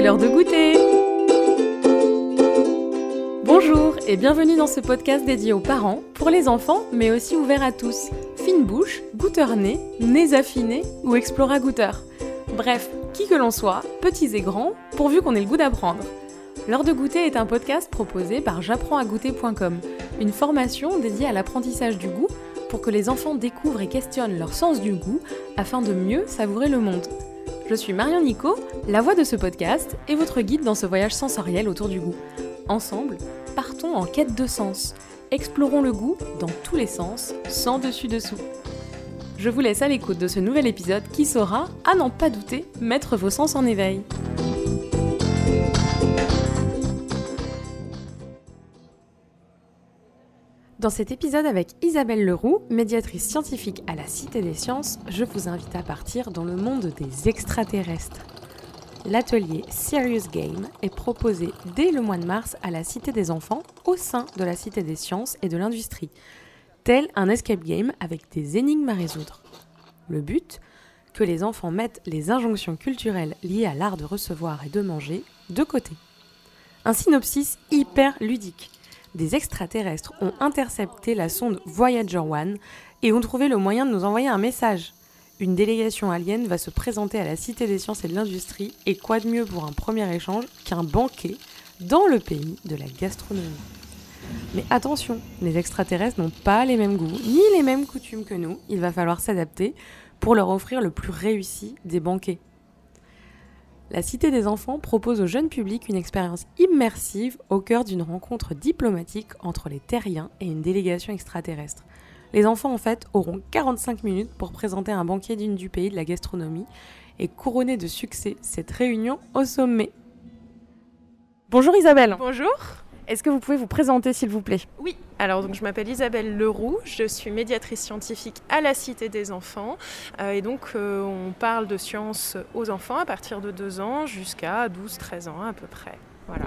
l'heure de goûter Bonjour et bienvenue dans ce podcast dédié aux parents, pour les enfants, mais aussi ouvert à tous. Fine bouche, goûteur nez, nez affinés ou explora goûteur. Bref, qui que l'on soit, petits et grands, pourvu qu'on ait le goût d'apprendre. L'heure de goûter est un podcast proposé par j'apprends-à-goûter.com, une formation dédiée à l'apprentissage du goût pour que les enfants découvrent et questionnent leur sens du goût afin de mieux savourer le monde. Je suis Marion Nico, la voix de ce podcast et votre guide dans ce voyage sensoriel autour du goût. Ensemble, partons en quête de sens. Explorons le goût dans tous les sens, sans dessus-dessous. Je vous laisse à l'écoute de ce nouvel épisode qui saura, à n'en pas douter, mettre vos sens en éveil. Dans cet épisode avec Isabelle Leroux, médiatrice scientifique à la Cité des Sciences, je vous invite à partir dans le monde des extraterrestres. L'atelier Serious Game est proposé dès le mois de mars à la Cité des Enfants au sein de la Cité des Sciences et de l'Industrie, tel un escape game avec des énigmes à résoudre. Le but Que les enfants mettent les injonctions culturelles liées à l'art de recevoir et de manger de côté. Un synopsis hyper ludique des extraterrestres ont intercepté la sonde Voyager 1 et ont trouvé le moyen de nous envoyer un message. Une délégation alien va se présenter à la Cité des sciences et de l'industrie, et quoi de mieux pour un premier échange qu'un banquet dans le pays de la gastronomie. Mais attention, les extraterrestres n'ont pas les mêmes goûts, ni les mêmes coutumes que nous, il va falloir s'adapter pour leur offrir le plus réussi des banquets. La Cité des Enfants propose au jeune public une expérience immersive au cœur d'une rencontre diplomatique entre les terriens et une délégation extraterrestre. Les enfants, en fait, auront 45 minutes pour présenter un banquier digne du pays de la gastronomie et couronner de succès cette réunion au sommet. Bonjour Isabelle. Bonjour. Est-ce que vous pouvez vous présenter s'il vous plaît? Oui, alors donc je m'appelle Isabelle Leroux, je suis médiatrice scientifique à la Cité des enfants euh, et donc euh, on parle de sciences aux enfants à partir de 2 ans jusqu'à 12-13 ans à peu près. Voilà.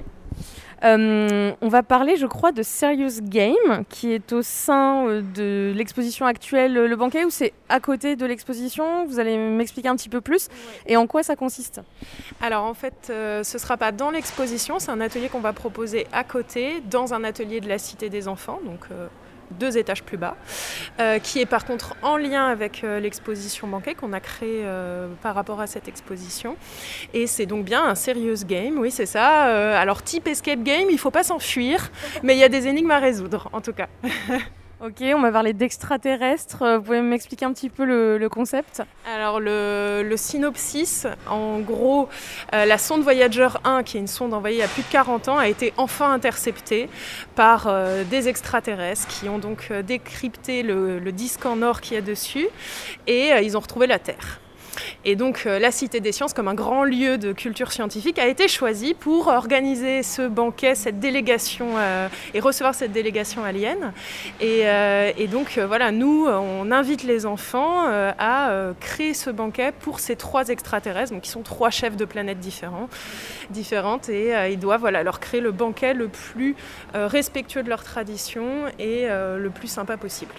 Euh, on va parler, je crois, de Serious Game, qui est au sein euh, de l'exposition actuelle Le Banquet, ou c'est à côté de l'exposition? Vous allez m'expliquer un petit peu plus. Et en quoi ça consiste? Alors en fait, euh, ce ne sera pas dans l'exposition, c'est un atelier qu'on va proposer à côté, dans un atelier de la Cité des enfants, donc deux étages plus bas, euh, qui est par contre en lien avec euh, l'exposition banquet qu'on a créée euh, par rapport à cette exposition. Et c'est donc bien un serious game, oui c'est ça. alors type escape game, il ne faut pas s'enfuir, mais il y a des énigmes à résoudre en tout cas. Ok, on va parler d'extraterrestres. Euh, vous pouvez m'expliquer un petit peu le, concept? Alors le, synopsis, en gros, euh, la sonde Voyager 1, qui est une sonde envoyée il y a plus de 40 ans, a été enfin interceptée par euh, des extraterrestres qui ont donc décrypté le, le disque en or qu'il y a dessus et ils ont retrouvé la Terre. Et donc euh, la Cité des Sciences, comme un grand lieu de culture scientifique, a été choisie pour organiser ce banquet, cette délégation euh, et recevoir cette délégation alien. Et, euh, donc voilà, nous, on invite les enfants à créer ce banquet pour ces trois extraterrestres, donc qui sont trois chefs de planètes différentes, et ils doivent voilà, leur créer le banquet le plus respectueux de leur tradition et le plus sympa possible.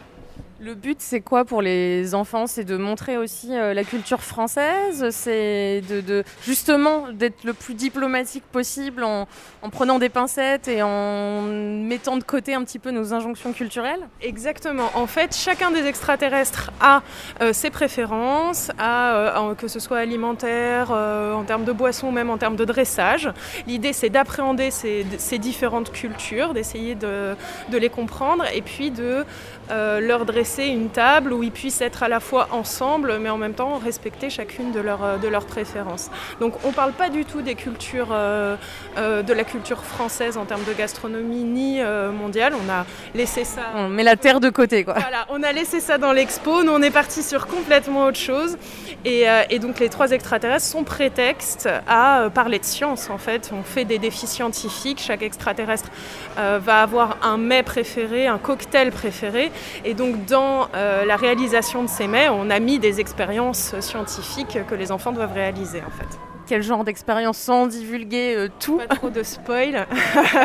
Le but, c'est quoi pour les enfants? C'est de montrer aussi euh, la culture française, c'est de, justement d'être le plus diplomatique possible en, prenant des pincettes et en mettant de côté un petit peu nos injonctions culturelles? Exactement. En fait, chacun des extraterrestres a euh, ses préférences, euh, que ce soit alimentaire, en termes de boissons, même en termes de dressage. L'idée, c'est d'appréhender ces, différentes cultures, d'essayer de, de, les comprendre et puis de leur dresser une table où ils puissent être à la fois ensemble, mais en même temps respecter chacune de, leur, de leurs préférences. Donc on ne parle pas du tout des cultures, euh, euh, de la culture française en termes de gastronomie ni euh, mondiale. On a laissé ça. On met la terre de côté, quoi. Voilà, on a laissé ça dans l'expo. Nous, on est parti sur complètement autre chose. Et, et, donc les trois extraterrestres sont prétexte à parler de science, en fait. On fait des défis scientifiques. Chaque extraterrestre va avoir un mets préféré, un cocktail préféré. Et donc dans euh, la réalisation de ces mets, on a mis des expériences scientifiques que les enfants doivent réaliser en fait. Quel genre d'expérience sans divulguer euh, tout Pas trop de spoil.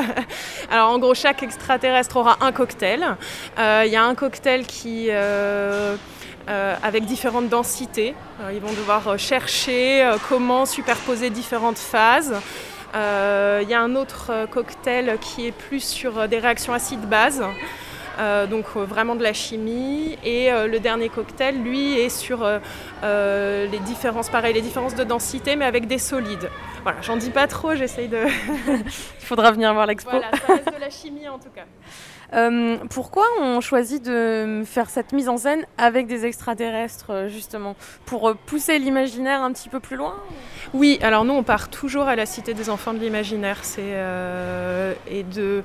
Alors en gros, chaque extraterrestre aura un cocktail. Euh, il y a un cocktail qui avec différentes densités. ils vont devoir chercher comment superposer différentes phases. Il y a un autre cocktail qui est plus sur des réactions acides-bases. Euh, donc euh, vraiment de la chimie. Et euh, le dernier cocktail, lui, est sur les différences, pareil, les différences de densité, mais avec des solides. Voilà, j'en dis pas trop, j'essaye de. Il faudra venir voir l'expo. Voilà, ça reste de la chimie en tout cas. pourquoi on choisit de faire cette mise en scène avec des extraterrestres, justement? Pour pousser l'imaginaire un petit peu plus loin? Oui, alors nous, on part toujours à la Cité des enfants de l'imaginaire c'est et de,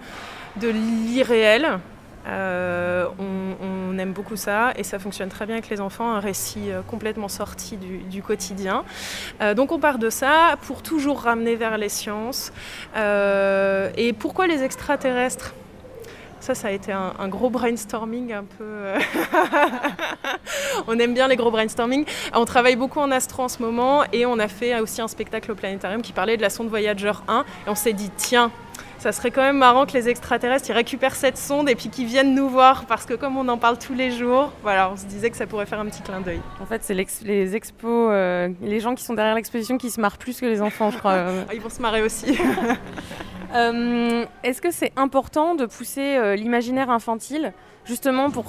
de l'irréel. Euh, on, aime beaucoup ça et ça fonctionne très bien avec les enfants, un récit euh, complètement sorti du, quotidien. Euh, donc on part de ça pour toujours ramener vers les sciences. et pourquoi les extraterrestres? Ça, ça a été un, gros brainstorming un peu. on aime bien les gros brainstorming. On travaille beaucoup en astro en ce moment et on a fait aussi un spectacle au planétarium qui parlait de la sonde Voyager 1. Et on s'est dit, tiens, ça serait quand même marrant que les extraterrestres ils récupèrent cette sonde et puis qu'ils viennent nous voir parce que comme on en parle tous les jours, voilà, on se disait que ça pourrait faire un petit clin d'œil. En fait, c'est les expos, euh, les gens qui sont derrière l'exposition qui se marrent plus que les enfants, je crois. ils vont se marrer aussi. Euh, est-ce que c'est important de pousser euh, l'imaginaire infantile justement pour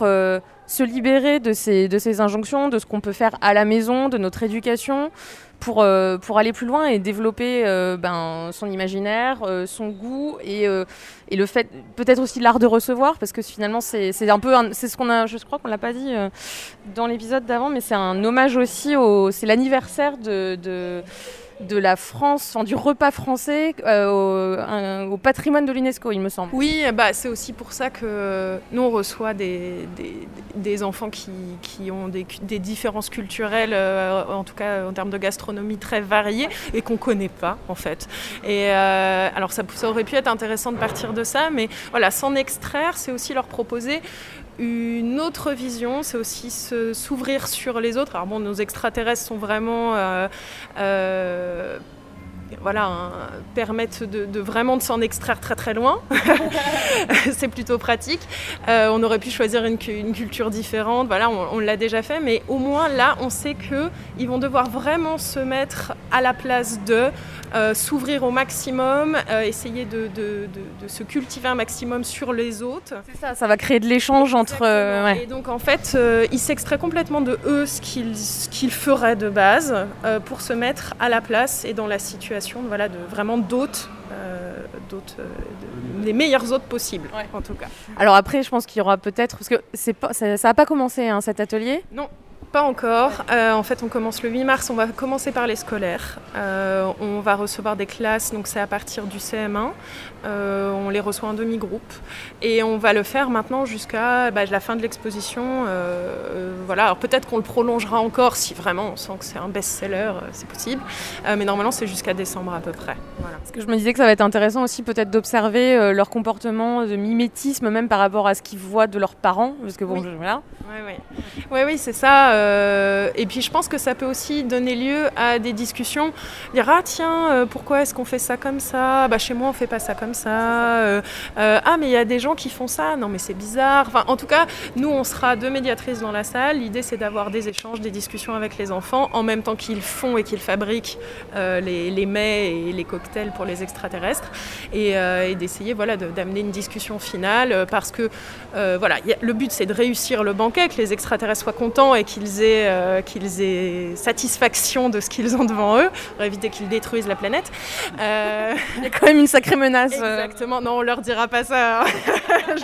se libérer de ces, de ces injonctions, de ce qu'on peut faire à la maison, de notre éducation pour, euh, pour aller plus loin et développer euh, ben, son imaginaire, euh, son goût et, et le fait, peut-être aussi l'art de recevoir, parce que finalement, c'est un peu, c'est ce qu'on a, je crois qu'on l'a pas dit dans l'épisode d'avant, mais c'est un hommage aussi au, c'est l'anniversaire de de la France, enfin, du repas français euh, au, patrimoine de l'UNESCO, il me semble. Oui, bah, c'est aussi pour ça que nous, on reçoit des, des, enfants qui, qui, ont des, des différences culturelles, euh, en tout cas en termes de gastronomie très variées, et qu'on ne connaît pas, en fait. Et euh, alors, ça, ça aurait pu être intéressant de partir de ça, mais voilà, s'en extraire, c'est aussi leur proposer une autre vision, c'est aussi s'ouvrir sur les autres. Alors bon, nos extraterrestres sont vraiment voilà, permettent de, vraiment de s'en extraire très très loin. c'est plutôt pratique. Euh, on aurait pu choisir une, culture différente, voilà, on, l'a déjà fait, mais au moins là, on sait qu'ils vont devoir vraiment se mettre à la place de, euh, s'ouvrir au maximum, euh, essayer de, se cultiver un maximum sur les autres. C'est ça, ça va créer de l'échange entre... Et donc en fait, ils s'extraient complètement de eux ce qu'ils feraient de base pour se mettre à la place et dans la situation voilà, de vraiment d'hôtes, euh, euh, les meilleurs hôtes possibles, en tout cas. Alors après, je pense qu'il y aura peut-être, parce que c'est pas, ça n'a pas commencé hein, cet atelier? Non, pas encore. Euh, en fait, on commence le 8 mars. On va commencer par les scolaires. Euh, on va recevoir des classes, donc c'est à partir du CM1. Euh, on les reçoit en demi-groupe. Et on va le faire maintenant jusqu'à bah, la fin de l'exposition. voilà. Alors peut-être qu'on le prolongera encore si vraiment on sent que c'est un best-seller, c'est possible. mais normalement, c'est jusqu'à décembre à peu près. Parce que je me disais que ça va être intéressant aussi peut-être d'observer leur comportement de mimétisme, même par rapport à ce qu'ils voient de leurs parents. Parce que bon, oui. voilà. Oui, oui. oui, oui c'est ça. Euh, et puis je pense que ça peut aussi donner lieu à des discussions. Dire ah tiens, euh, pourquoi est-ce qu'on fait ça comme ça? Bah chez moi on fait pas ça comme ça. Euh, ah mais il y a des gens qui font ça. Non mais c'est bizarre. Enfin en tout cas, nous on sera deux médiatrices dans la salle. L'idée c'est d'avoir des échanges, des discussions avec les enfants en même temps qu'ils font et qu'ils fabriquent les, les, mets et les cocktails pour les extraterrestres et, d'essayer voilà d'amener une discussion finale parce que voilà le but c'est de réussir le banquet, que les extraterrestres soient contents et qu'ils euh, qu'ils aient, satisfaction de ce qu'ils ont devant eux, pour éviter qu'ils détruisent la planète. Euh, Il y a quand même une sacrée menace. Euh. Exactement, non, on leur dira pas ça.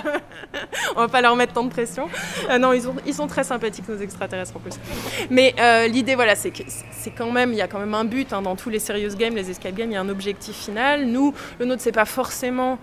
on va pas leur mettre tant de pression. non, ils, ils, sont très sympathiques, nos extraterrestres en plus. Mais l'idée, voilà, c'est que c'est quand même, il y a quand même un but hein, dans tous les serious games, les escape games, il y a un objectif final. Nous, le nôtre, c'est pas forcément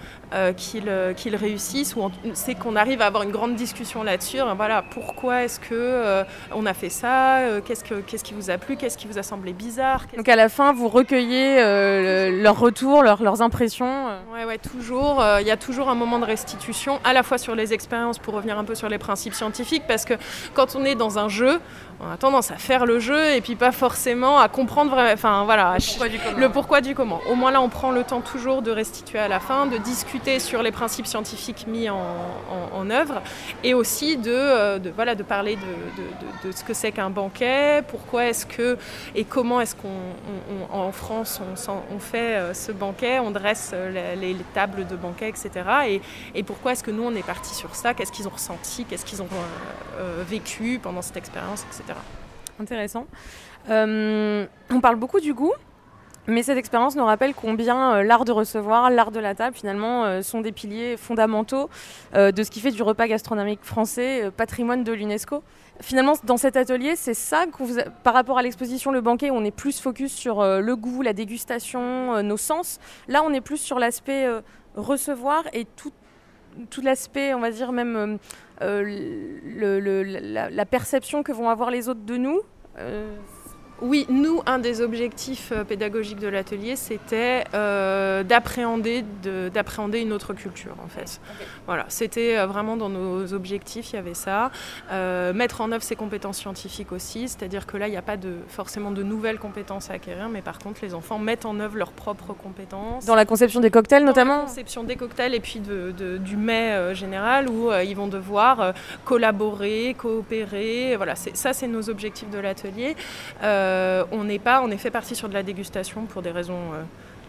qu'ils réussissent, ou c'est qu'on arrive à avoir une grande discussion là-dessus. Voilà, pourquoi est-ce que on a fait ça, euh, qu'est-ce, que, qu'est-ce qui vous a plu, qu'est-ce qui vous a semblé bizarre. Donc à la fin, vous recueillez euh, leurs retours, leurs impressions. Euh. Ouais, ouais, toujours. Euh, il y a toujours un moment de restitution, à la fois sur les expériences, pour revenir un peu sur les principes scientifiques, parce que quand on est dans un jeu, on a tendance à faire le jeu et puis pas forcément à comprendre enfin, voilà, le, pourquoi du comment. Au moins là, on prend le temps toujours de restituer à la fin, de discuter sur les principes scientifiques mis en, en, œuvre et aussi de, de, voilà, de parler de, de, de ce que c'est qu'un banquet, pourquoi est-ce que et comment est-ce qu'en France on, fait euh, ce banquet, on dresse les, les tables de banquet, etc. Et, pourquoi est-ce que nous on est parti sur ça, qu'est-ce qu'ils ont ressenti, qu'est-ce qu'ils ont euh, vécu pendant cette expérience, etc. Intéressant. Euh, on parle beaucoup du goût, mais cette expérience nous rappelle combien euh, l'art de recevoir, l'art de la table, finalement, euh, sont des piliers fondamentaux de ce qui fait du repas gastronomique français patrimoine de l'UNESCO. Finalement, dans cet atelier, c'est ça que vous, par rapport à l'exposition Le Banquet, où on est plus focus sur le goût, la dégustation, nos sens. Là, on est plus sur l'aspect recevoir et tout, tout l'aspect, on va dire même euh, la, perception que vont avoir les autres de nous. Euh, oui, nous, un des objectifs euh, pédagogiques de l'atelier, c'était euh, d'appréhender, d'appréhender une autre culture, en fait. Voilà, c'était euh, vraiment dans nos objectifs, il y avait ça. mettre en œuvre ses compétences scientifiques aussi, c'est-à-dire que là, il n'y a pas de, forcément de nouvelles compétences à acquérir, mais par contre, les enfants mettent en œuvre leurs propres compétences. Dans la conception des cocktails, notamment Dans la conception des cocktails et puis de, du mets général, où ils vont devoir collaborer, coopérer. Voilà, ça, c'est nos objectifs de l'atelier. Euh, on n'est pas en effet parti sur de la dégustation pour des raisons euh,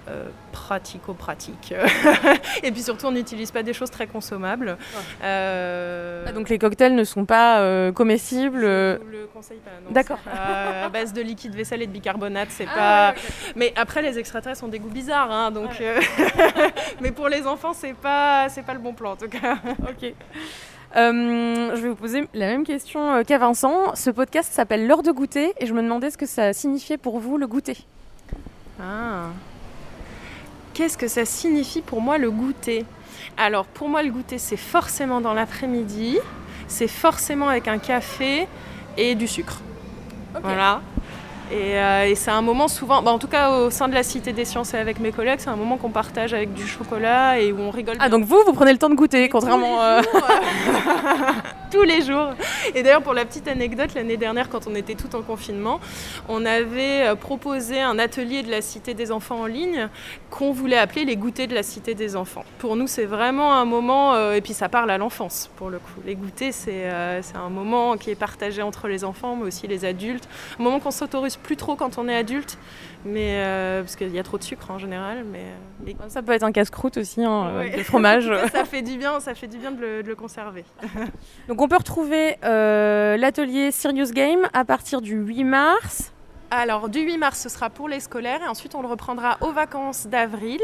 euh, pratico-pratiques. et puis surtout, on n'utilise pas des choses très consommables. Ah, donc les cocktails ne sont pas comestibles Je le conseille pas. D'accord. à base de liquide vaisselle et de bicarbonate, c'est ah, pas. Mais après, les extraterrestres ont des goûts bizarres, hein, donc. Mais pour les enfants, c'est pas, c'est pas le bon plan en tout cas. ok. Euh, je vais vous poser la même question euh, qu'à Vincent. Ce podcast s'appelle L'heure de goûter et je me demandais ce que ça signifiait pour vous le goûter. Ah. Qu'est-ce que ça signifie pour moi le goûter? Alors pour moi le goûter c'est forcément dans l'après-midi, c'est forcément avec un café et du sucre. Voilà. Euh, et, c'est un moment souvent, bah, en tout cas au sein de la Cité des Sciences et avec mes collègues, c'est un moment qu'on partage avec du chocolat et où on rigole. Ah donc vous, vous prenez le temps de goûter, contrairement... à... tous les jours. Et d'ailleurs, pour la petite anecdote, l'année dernière, quand on était tout en confinement, on avait euh, proposé un atelier de la Cité des enfants en ligne qu'on voulait appeler les goûters de la Cité des enfants. Pour nous, c'est vraiment un moment, euh, et puis ça parle à l'enfance pour le coup. Les goûters, c'est un moment qui est partagé entre les enfants, mais aussi les adultes. Un moment qu'on s'autorise plus trop quand on est adulte, mais euh, parce qu'il y a trop de sucre en général. Mais, euh, ça peut être un casse-croûte aussi, hein, de fromage. ça fait du bien, ça fait du bien de le, conserver. Donc on peut retrouver euh, l'atelier Serious Game à partir du 8 mars. Alors, du 8 mars, ce sera pour les scolaires et ensuite on le reprendra aux vacances d'avril.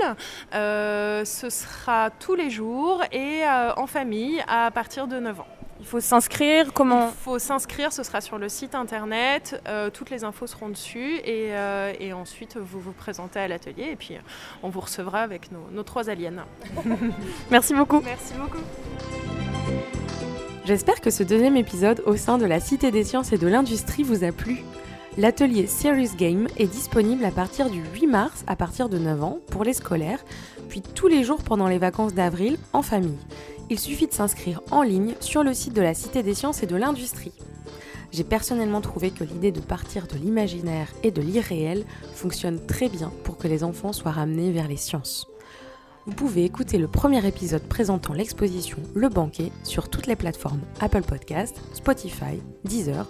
ce sera tous les jours et en famille à partir de 9 ans. Il faut s'inscrire Comment Il faut s'inscrire, ce sera sur le site internet, euh, toutes les infos seront dessus et, euh, et, ensuite vous vous présentez à l'atelier et puis on vous recevra avec nos, nos trois aliens. Merci beaucoup. Merci beaucoup. J'espère que ce deuxième épisode au sein de la Cité des sciences et de l'industrie vous a plu. L'atelier Serious Game est disponible à partir du 8 mars à partir de 9 ans pour les scolaires, puis tous les jours pendant les vacances d'avril en famille il suffit de s'inscrire en ligne sur le site de la Cité des sciences et de l'industrie. J'ai personnellement trouvé que l'idée de partir de l'imaginaire et de l'irréel fonctionne très bien pour que les enfants soient ramenés vers les sciences. Vous pouvez écouter le premier épisode présentant l'exposition Le Banquet sur toutes les plateformes Apple Podcast, Spotify, Deezer,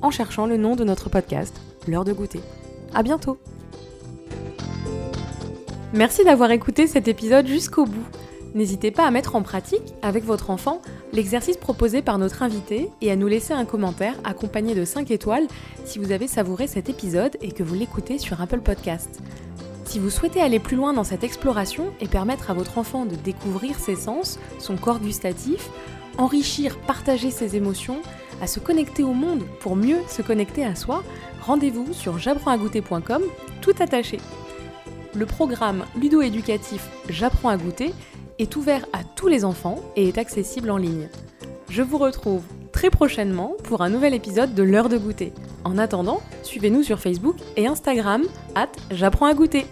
en cherchant le nom de notre podcast, L'heure de goûter. À bientôt Merci d'avoir écouté cet épisode jusqu'au bout. N'hésitez pas à mettre en pratique, avec votre enfant, l'exercice proposé par notre invité et à nous laisser un commentaire accompagné de 5 étoiles si vous avez savouré cet épisode et que vous l'écoutez sur Apple Podcast. Si vous souhaitez aller plus loin dans cette exploration et permettre à votre enfant de découvrir ses sens, son corps gustatif, enrichir, partager ses émotions, à se connecter au monde pour mieux se connecter à soi, rendez-vous sur j'apprends-à-goûter.com, tout attaché. Le programme ludo-éducatif J'apprends à goûter est ouvert à tous les enfants et est accessible en ligne. Je vous retrouve très prochainement pour un nouvel épisode de l'heure de goûter. En attendant, suivez-nous sur Facebook et Instagram, at j'apprends à goûter.